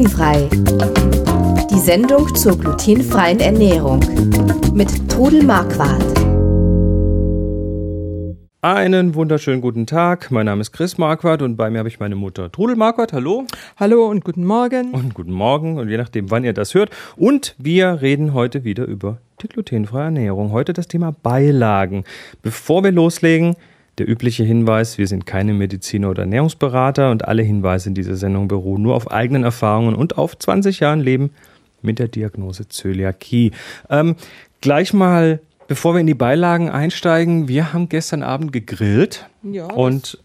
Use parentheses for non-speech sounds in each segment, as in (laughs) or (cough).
Glutenfrei. Die Sendung zur glutenfreien Ernährung mit Trudel Marquardt. Einen wunderschönen guten Tag. Mein Name ist Chris Marquardt und bei mir habe ich meine Mutter Trudel Marquardt. Hallo. Hallo und guten Morgen. Und guten Morgen und je nachdem, wann ihr das hört. Und wir reden heute wieder über die glutenfreie Ernährung. Heute das Thema Beilagen. Bevor wir loslegen, der übliche Hinweis, wir sind keine Mediziner oder Ernährungsberater und alle Hinweise in dieser Sendung beruhen nur auf eigenen Erfahrungen und auf 20 Jahren Leben mit der Diagnose Zöliakie. Ähm, gleich mal, bevor wir in die Beilagen einsteigen, wir haben gestern Abend gegrillt Ja, und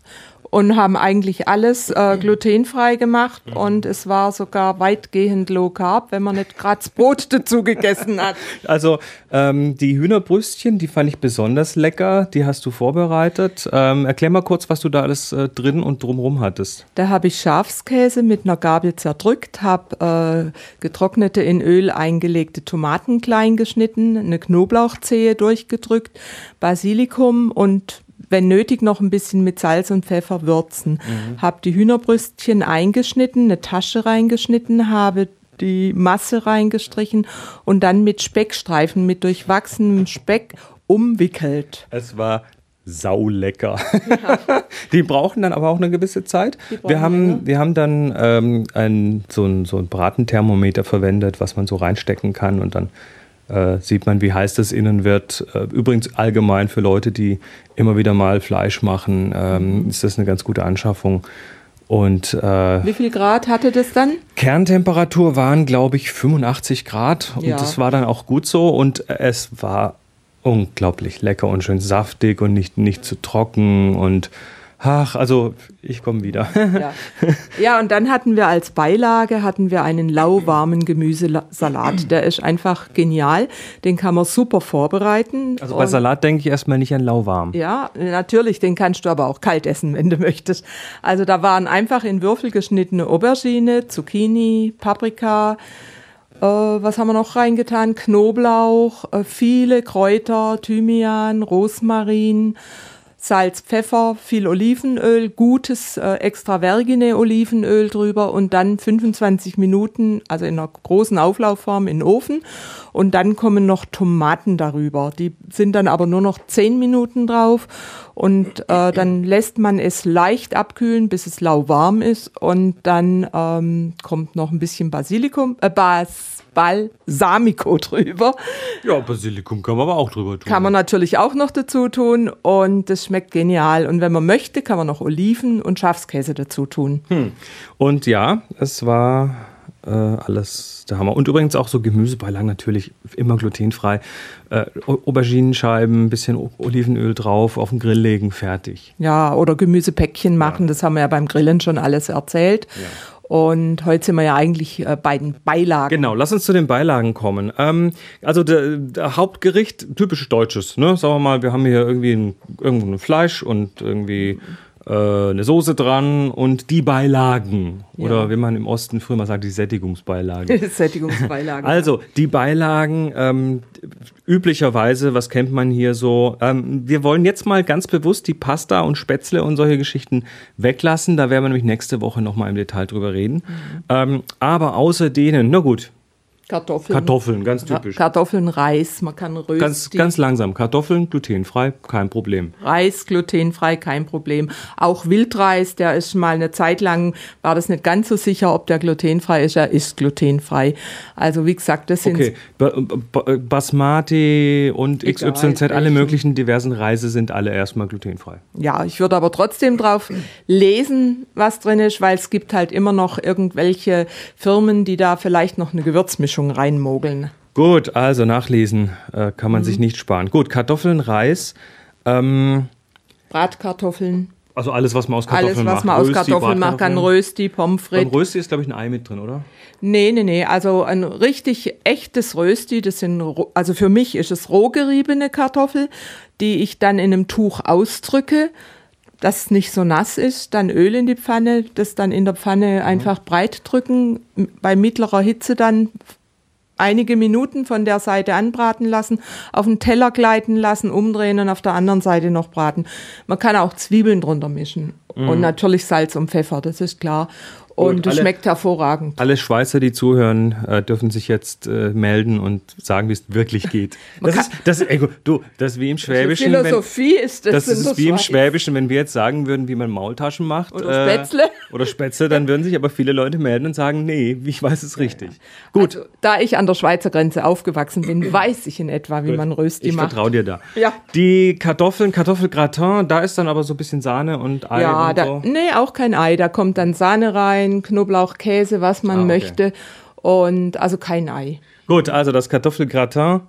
und haben eigentlich alles äh, glutenfrei gemacht und es war sogar weitgehend low carb, wenn man nicht gerade das Brot (laughs) dazu gegessen hat. also ähm, die Hühnerbrüstchen, die fand ich besonders lecker, die hast du vorbereitet. Ähm, erklär mal kurz, was du da alles äh, drin und drumrum hattest. Da habe ich Schafskäse mit einer Gabel zerdrückt, habe äh, getrocknete in Öl eingelegte Tomaten klein geschnitten, eine Knoblauchzehe durchgedrückt, Basilikum und wenn nötig noch ein bisschen mit Salz und Pfeffer würzen. Habe die Hühnerbrüstchen eingeschnitten, eine Tasche reingeschnitten, habe die Masse reingestrichen und dann mit Speckstreifen, mit durchwachsenem Speck umwickelt. Es war saulecker. (laughs) die brauchen dann aber auch eine gewisse Zeit. Wir haben, länger. wir haben dann ähm, ein, so, ein, so ein Bratenthermometer verwendet, was man so reinstecken kann und dann äh, sieht man, wie heiß das innen wird. Äh, übrigens allgemein für Leute, die immer wieder mal Fleisch machen, ähm, ist das eine ganz gute Anschaffung. Und äh, Wie viel Grad hatte das dann? Kerntemperatur waren, glaube ich, 85 Grad und Ja. das war dann auch gut so und es war unglaublich lecker und schön saftig und nicht, nicht zu trocken und ach, also ich komme wieder. Ja. ja, und dann hatten wir als Beilage hatten wir einen lauwarmen Gemüsesalat. Der ist einfach genial. Den kann man super vorbereiten. Also bei Salat denke ich erstmal nicht an lauwarm. Ja, natürlich, den kannst du aber auch kalt essen, wenn du möchtest. Also da waren einfach in Würfel geschnittene Aubergine, Zucchini, Paprika, äh, was haben wir noch reingetan? Knoblauch, äh, viele Kräuter, Thymian, Rosmarin, Salz, Pfeffer, viel Olivenöl, gutes äh, extra vergine Olivenöl drüber und dann 25 Minuten, also in einer großen Auflaufform in den Ofen. Und dann kommen noch Tomaten darüber. Die sind dann aber nur noch 10 Minuten drauf. Und äh, dann lässt man es leicht abkühlen, bis es lauwarm ist. Und dann ähm, kommt noch ein bisschen Basilikum, äh, Bas Balsamico (laughs) drüber. Ja, Basilikum kann man aber auch drüber tun. Kann man natürlich auch noch dazu tun und das schmeckt genial. Und wenn man möchte, kann man noch Oliven und Schafskäse dazu tun. Und ja, es war äh, alles der Hammer. Und übrigens auch so Gemüsebeilagen natürlich immer glutenfrei. Äh, Au- Auberginenscheiben, bisschen O- Olivenöl drauf, auf den Grill legen, fertig. Ja, oder Gemüsepäckchen machen, das haben wir ja beim Grillen schon alles erzählt. Und heute sind wir ja eigentlich äh, bei den Beilagen. Genau, lass uns zu den Beilagen kommen. Ähm, also der, der Hauptgericht, typisch deutsches, ne? Sagen wir mal, wir haben hier irgendwie ein, irgendwo ein Fleisch und irgendwie äh, eine Soße dran und die Beilagen. Oder Ja. wie man im Osten früher mal sagt, die Sättigungsbeilagen. (laughs) Sättigungsbeilagen. Also, die Beilagen, ähm, üblicherweise, was kennt man hier so? Ähm, wir wollen jetzt mal ganz bewusst die Pasta und Spätzle und solche Geschichten weglassen. Da werden wir nämlich nächste Woche nochmal im Detail drüber reden. Ähm, aber außer denen, na gut, Kartoffeln. Kartoffeln, ganz typisch. Kartoffeln, Reis, man kann Rösti, Ganz, ganz langsam. Kartoffeln, glutenfrei, kein Problem. Reis glutenfrei, kein Problem. Auch Wildreis, der ist mal eine Zeit lang, war das nicht ganz so sicher, ob der glutenfrei ist. Er ist glutenfrei. Also wie gesagt, das sind Okay, Ba- Basmati und Egal, XYZ, alle möglichen diversen Reise sind alle erstmal glutenfrei. Ja, ich würde aber trotzdem drauf lesen, was drin ist, weil es gibt halt immer noch irgendwelche Firmen, die da vielleicht noch eine Gewürzmischung reinmogeln. Gut, also nachlesen äh, kann man Mhm. sich nicht sparen. Gut, Kartoffeln, Reis, ähm, Bratkartoffeln, also alles, was man aus Kartoffeln alles, was macht. man aus Rösti, Kartoffeln macht, kann. Rösti, Pommes Beim frites. Rösti ist, glaube ich, ein Ei mit drin, oder? Nee, nee, nee, also ein richtig echtes Rösti, das sind, also für mich ist es roh geriebene Kartoffel, die ich dann in einem Tuch ausdrücke, dass es nicht so nass ist, dann Öl in die Pfanne, das dann in der Pfanne einfach breit drücken, bei mittlerer Hitze dann einige Minuten von der Seite anbraten lassen, auf den Teller gleiten lassen, umdrehen und auf der anderen Seite noch braten. Man kann auch Zwiebeln drunter mischen Und natürlich Salz und Pfeffer, das ist klar. Und Gut, es alle- schmeckt hervorragend. Alle Schweizer, die zuhören, äh, dürfen sich jetzt äh, melden und sagen, wie es wirklich geht. (laughs) Das ist, das, ey, gut, du, das ist wie im Schwäbischen. wenn, Philosophie ist das. das ist wie im. Schwäbischen, wenn wir jetzt sagen würden, wie man Maultaschen macht. Oder Spätzle. oder Spätzle, dann würden sich aber viele Leute melden und sagen, nee, ich weiß es richtig. Gut, Also, da ich an der Schweizer Grenze aufgewachsen bin, (clears throat) weiß ich in etwa, wie man Rösti ich macht. vertraue dir da. Ja. Die Kartoffeln, Kartoffelgratin, da ist dann aber so ein bisschen Sahne und Ei Ja, und da, so. nee, auch kein Ei. Da kommt dann Sahne rein, Knoblauch, Käse, was man Ah, okay. möchte. Und also kein Ei. Gut, also das Kartoffelgratin,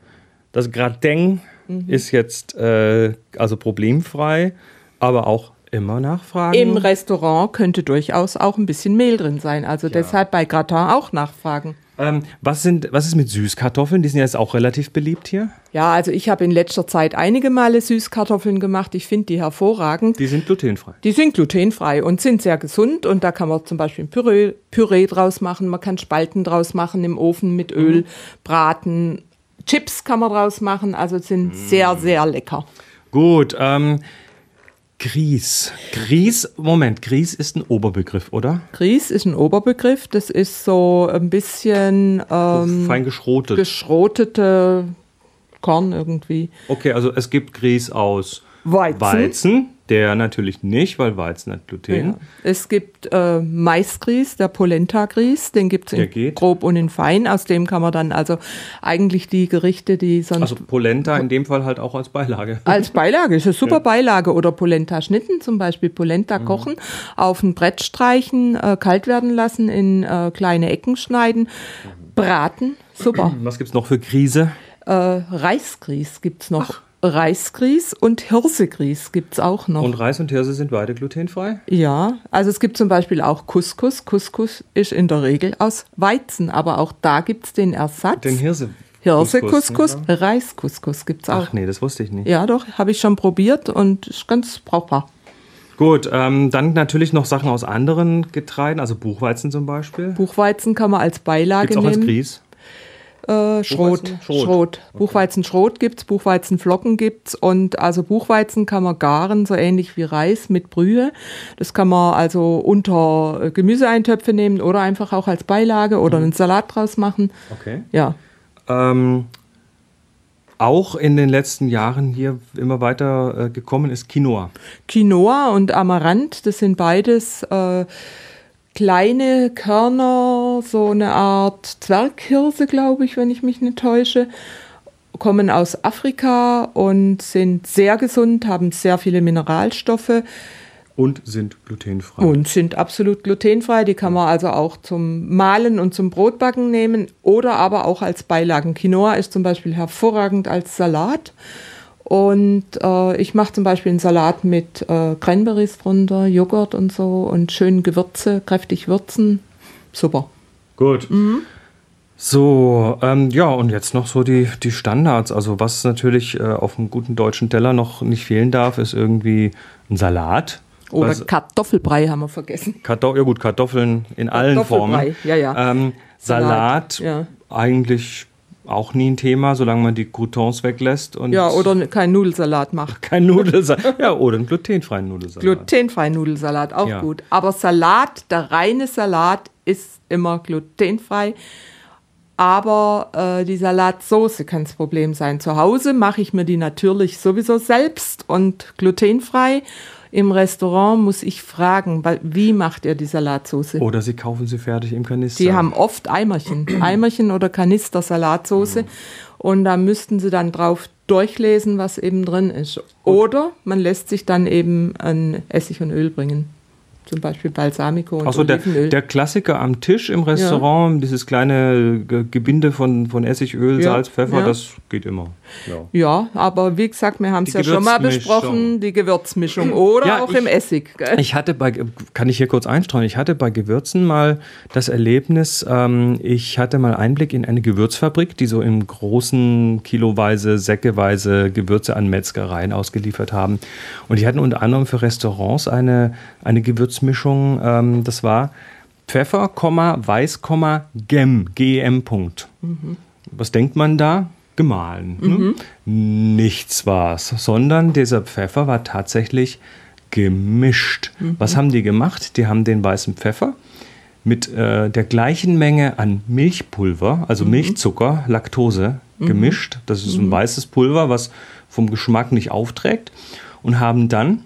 das Gratin Mhm. ist jetzt äh, also problemfrei, aber auch immer nachfragen. Im Restaurant könnte durchaus auch ein bisschen Mehl drin sein. Also deshalb bei Gratin auch nachfragen. Ähm, was, sind, was ist mit Süßkartoffeln? Die sind ja jetzt auch relativ beliebt hier. Ja, also ich habe in letzter Zeit einige Male Süßkartoffeln gemacht. Ich finde die hervorragend. Die sind glutenfrei. Die sind glutenfrei und sind sehr gesund und da kann man zum Beispiel ein Püree, Püree draus machen, man kann Spalten draus machen im Ofen mit Öl, braten, Chips kann man draus machen, also sind sehr, sehr lecker. Gut, ähm, Grieß. Grieß, Moment, Grieß ist ein Oberbegriff, oder? Grieß ist ein Oberbegriff, das ist so ein bisschen ähm, Fein geschrotet. geschrotete Korn irgendwie. okay, also es gibt Grieß aus Weizen. Weizen, der natürlich nicht, weil Weizen hat Gluten. Ja. Es gibt äh, Maisgrieß, der Polenta-Grieß, den gibt es in geht. grob und in fein. Aus dem kann man dann also eigentlich die Gerichte, die sonst Also Polenta in dem Fall halt auch als Beilage. Als Beilage, ist eine super Beilage. Oder Polenta schnitten, zum Beispiel Polenta kochen, auf ein Brett streichen, äh, kalt werden lassen, in äh, kleine Ecken schneiden, braten, super. Was gibt's noch für Krise? äh, Reisgrieß gibt's noch. Reisgrieß und Hirsegrieß gibt's auch noch. Und Reis und Hirse sind beide glutenfrei? ja, also es gibt zum Beispiel auch Couscous. Couscous ist in der Regel aus Weizen, aber auch da gibt's den Ersatz. Den Hirse. Hirse-Couscous, Reis-Couscous gibt's auch. Ach nee, das wusste ich nicht. Ja, doch, habe ich schon probiert und ist ganz brauchbar. Gut, ähm, dann natürlich noch Sachen aus anderen Getreiden, also Buchweizen zum Beispiel. Buchweizen kann man als Beilage Gibt's auch als nehmen. Grieß. Äh, Schrot. Buchweizen? Schrot. Schrot. Buchweizenschrot gibt's, Buchweizenflocken gibt's und also Buchweizen kann man garen, so ähnlich wie Reis mit Brühe. Das kann man also unter äh, Gemüseeintöpfe nehmen oder einfach auch als Beilage oder einen Salat draus machen. Okay. Ja. Ähm, auch in den letzten Jahren hier immer weiter äh, gekommen ist Quinoa. Quinoa und Amaranth, das sind beides äh, kleine Körner, so eine Art Zwerghirse, glaube ich, wenn ich mich nicht täusche. Kommen aus Afrika und sind sehr gesund, haben sehr viele Mineralstoffe Und sind glutenfrei. und sind absolut glutenfrei. Die kann man also auch zum Mahlen und zum Brotbacken nehmen oder aber auch als Beilagen. Quinoa ist zum Beispiel hervorragend als Salat. Und äh, ich mache zum Beispiel einen Salat mit äh, Cranberries drunter, Joghurt und so und schön Gewürze, kräftig würzen. Super. Gut. So, ähm, ja, und jetzt noch so die, die Standards. Also, was natürlich äh, auf einem guten deutschen Teller noch nicht fehlen darf, ist irgendwie ein Salat. Oder Was- Kartoffelbrei haben wir vergessen. Kartoff ja gut, Kartoffeln in allen Formen. Kartoffelbrei, ja, ja. Ähm, Salat, Salat, ja. eigentlich auch nie ein Thema, solange man die Croutons weglässt und Ja, oder kein Nudelsalat macht. (laughs) kein Nudelsalat. ja, oder einen glutenfreien Nudelsalat. Glutenfreien Nudelsalat, auch Ja. gut. Aber Salat, der reine Salat ist immer glutenfrei. Aber äh, die Salatsoße kann das Problem sein. Zu Hause mache ich mir die natürlich sowieso selbst und glutenfrei. Im Restaurant muss ich fragen, wie macht ihr die Salatsoße? oder sie kaufen sie fertig im Kanister. Die haben oft Eimerchen, (clears throat) Eimerchen oder Kanister Salatsoße. Und da müssten sie dann drauf durchlesen, was eben drin ist. Oder man lässt sich dann eben ein Essig und Öl bringen. Zum Beispiel Balsamico und Achso, der, Olivenöl. der Klassiker am Tisch im Restaurant, dieses kleine Ge- Gebinde von, von Essigöl, Ja, Salz, Pfeffer, ja. das geht immer. Ja. ja, aber wie gesagt, wir haben es ja schon mal besprochen, die Gewürzmischung. Oder Ja, auch ich- im Essig. gell? Ich hatte bei, kann ich hier kurz einstreuen, ich hatte bei Gewürzen mal das Erlebnis, ähm, ich hatte mal Einblick in eine Gewürzfabrik, die so in großen kiloweise, säckeweise Gewürze an Metzgereien ausgeliefert haben. Und die hatten unter anderem für Restaurants eine, eine Gewürzmischung, ähm, das war Pfeffer, Weiß, Gem, G-E-M, Punkt. Was denkt man da? Gemahlen. Ne? Nichts war's, sondern dieser Pfeffer war tatsächlich gemischt. Mhm. Was haben die gemacht? Die haben den weißen Pfeffer mit äh, der gleichen Menge an Milchpulver, also mhm. Milchzucker, Laktose mhm. gemischt. Das ist ein mhm. weißes Pulver, was vom Geschmack nicht aufträgt. Und haben dann,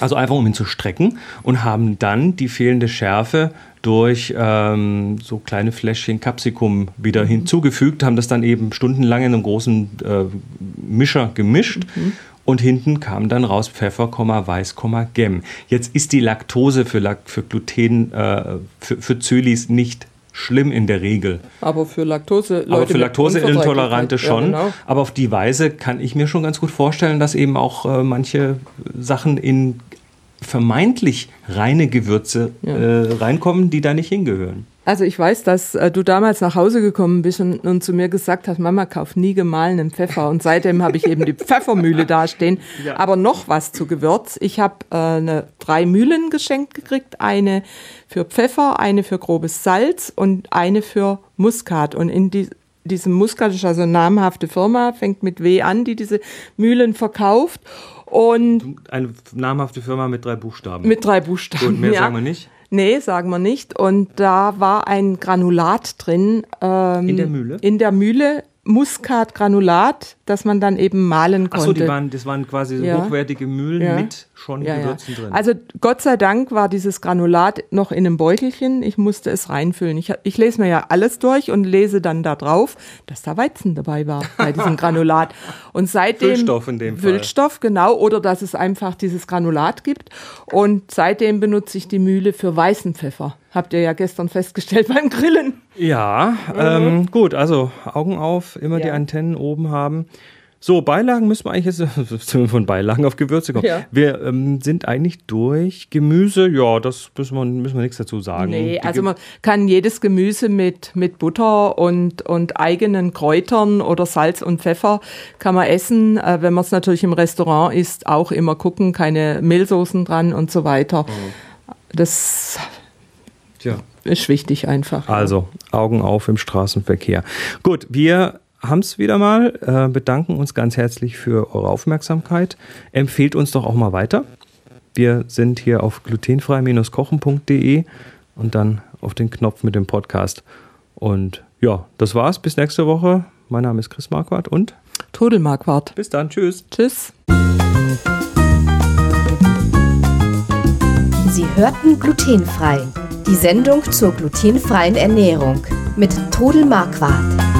also einfach um ihn zu strecken, und haben dann die fehlende Schärfe durch ähm, so kleine Fläschchen Capsicum wieder mhm. hinzugefügt, haben das dann eben stundenlang in einem großen äh, Mischer gemischt. Mhm. Und hinten kam dann raus Pfeffer, Weiß, Gem. Jetzt ist die Laktose für, für Gluten, äh, für, für Zölis nicht schlimm in der Regel. Aber für Laktose Leute Aber für Laktoseintolerante schon. Ja, genau. Aber auf die Weise kann ich mir schon ganz gut vorstellen, dass eben auch äh, manche Sachen in vermeintlich reine Gewürze ja. äh, reinkommen, die da nicht hingehören. Also ich weiß, dass äh, du damals nach Hause gekommen bist und, und, zu mir gesagt hast, Mama, kauf nie gemahlenen Pfeffer. Und seitdem habe ich eben die Pfeffermühle (laughs) dastehen. Ja. Aber noch was zu Gewürz. Ich habe äh, drei Mühlen geschenkt gekriegt. Eine für Pfeffer, eine für grobes Salz und eine für Muskat. Und in die, diesem Muskat ist also eine namhafte Firma, fängt mit W an, die diese Mühlen verkauft. Und eine namhafte Firma mit drei Buchstaben. Mit drei Buchstaben. Und mehr ja. sagen wir nicht. Nee, sagen wir nicht. Und da war ein Granulat drin. Ähm, in der Mühle? In der Mühle Muskatgranulat, das man dann eben mahlen konnte. Achso, das waren quasi so ja. hochwertige Mühlen ja. mit schon ja, Gewürzen drin. Also Gott sei Dank war dieses Granulat noch in einem Beutelchen. Ich musste es reinfüllen. Ich, ich lese mir ja alles durch und lese dann da drauf, dass da Weizen dabei war bei diesem (laughs) Granulat. Und seitdem Füllstoff in dem Fall. Füllstoff, genau, oder dass es einfach dieses Granulat gibt. Und seitdem benutze ich die Mühle für weißen Pfeffer. Habt ihr ja gestern festgestellt (laughs) beim Grillen. Ja, mhm. ähm, gut, also Augen auf, immer ja. die Antennen oben haben. So, Beilagen müssen wir eigentlich jetzt (laughs) von Beilagen auf Gewürze kommen. Ja. Wir ähm, sind eigentlich durch. Gemüse, ja, das müssen wir, müssen wir nichts dazu sagen. Nee, Die also man kann jedes Gemüse mit, mit Butter und, und eigenen Kräutern oder Salz und Pfeffer kann man essen. Äh, wenn man es natürlich im Restaurant isst, auch immer gucken, keine Mehlsoßen dran und so weiter. Mhm. Das Tja. ist wichtig einfach. Also, Augen auf im Straßenverkehr. Gut, wir haben es wieder mal, äh, bedanken uns ganz herzlich für eure Aufmerksamkeit. Empfehlt uns doch auch mal weiter. Wir sind hier auf glutenfrei-kochen.de und dann auf den Knopf mit dem Podcast. Und ja, das war's. Bis nächste Woche. Mein Name ist Chris Marquardt und Todel Marquardt. Bis dann. Tschüss. Tschüss. Sie hörten glutenfrei. Die Sendung zur glutenfreien Ernährung mit Todel Marquardt.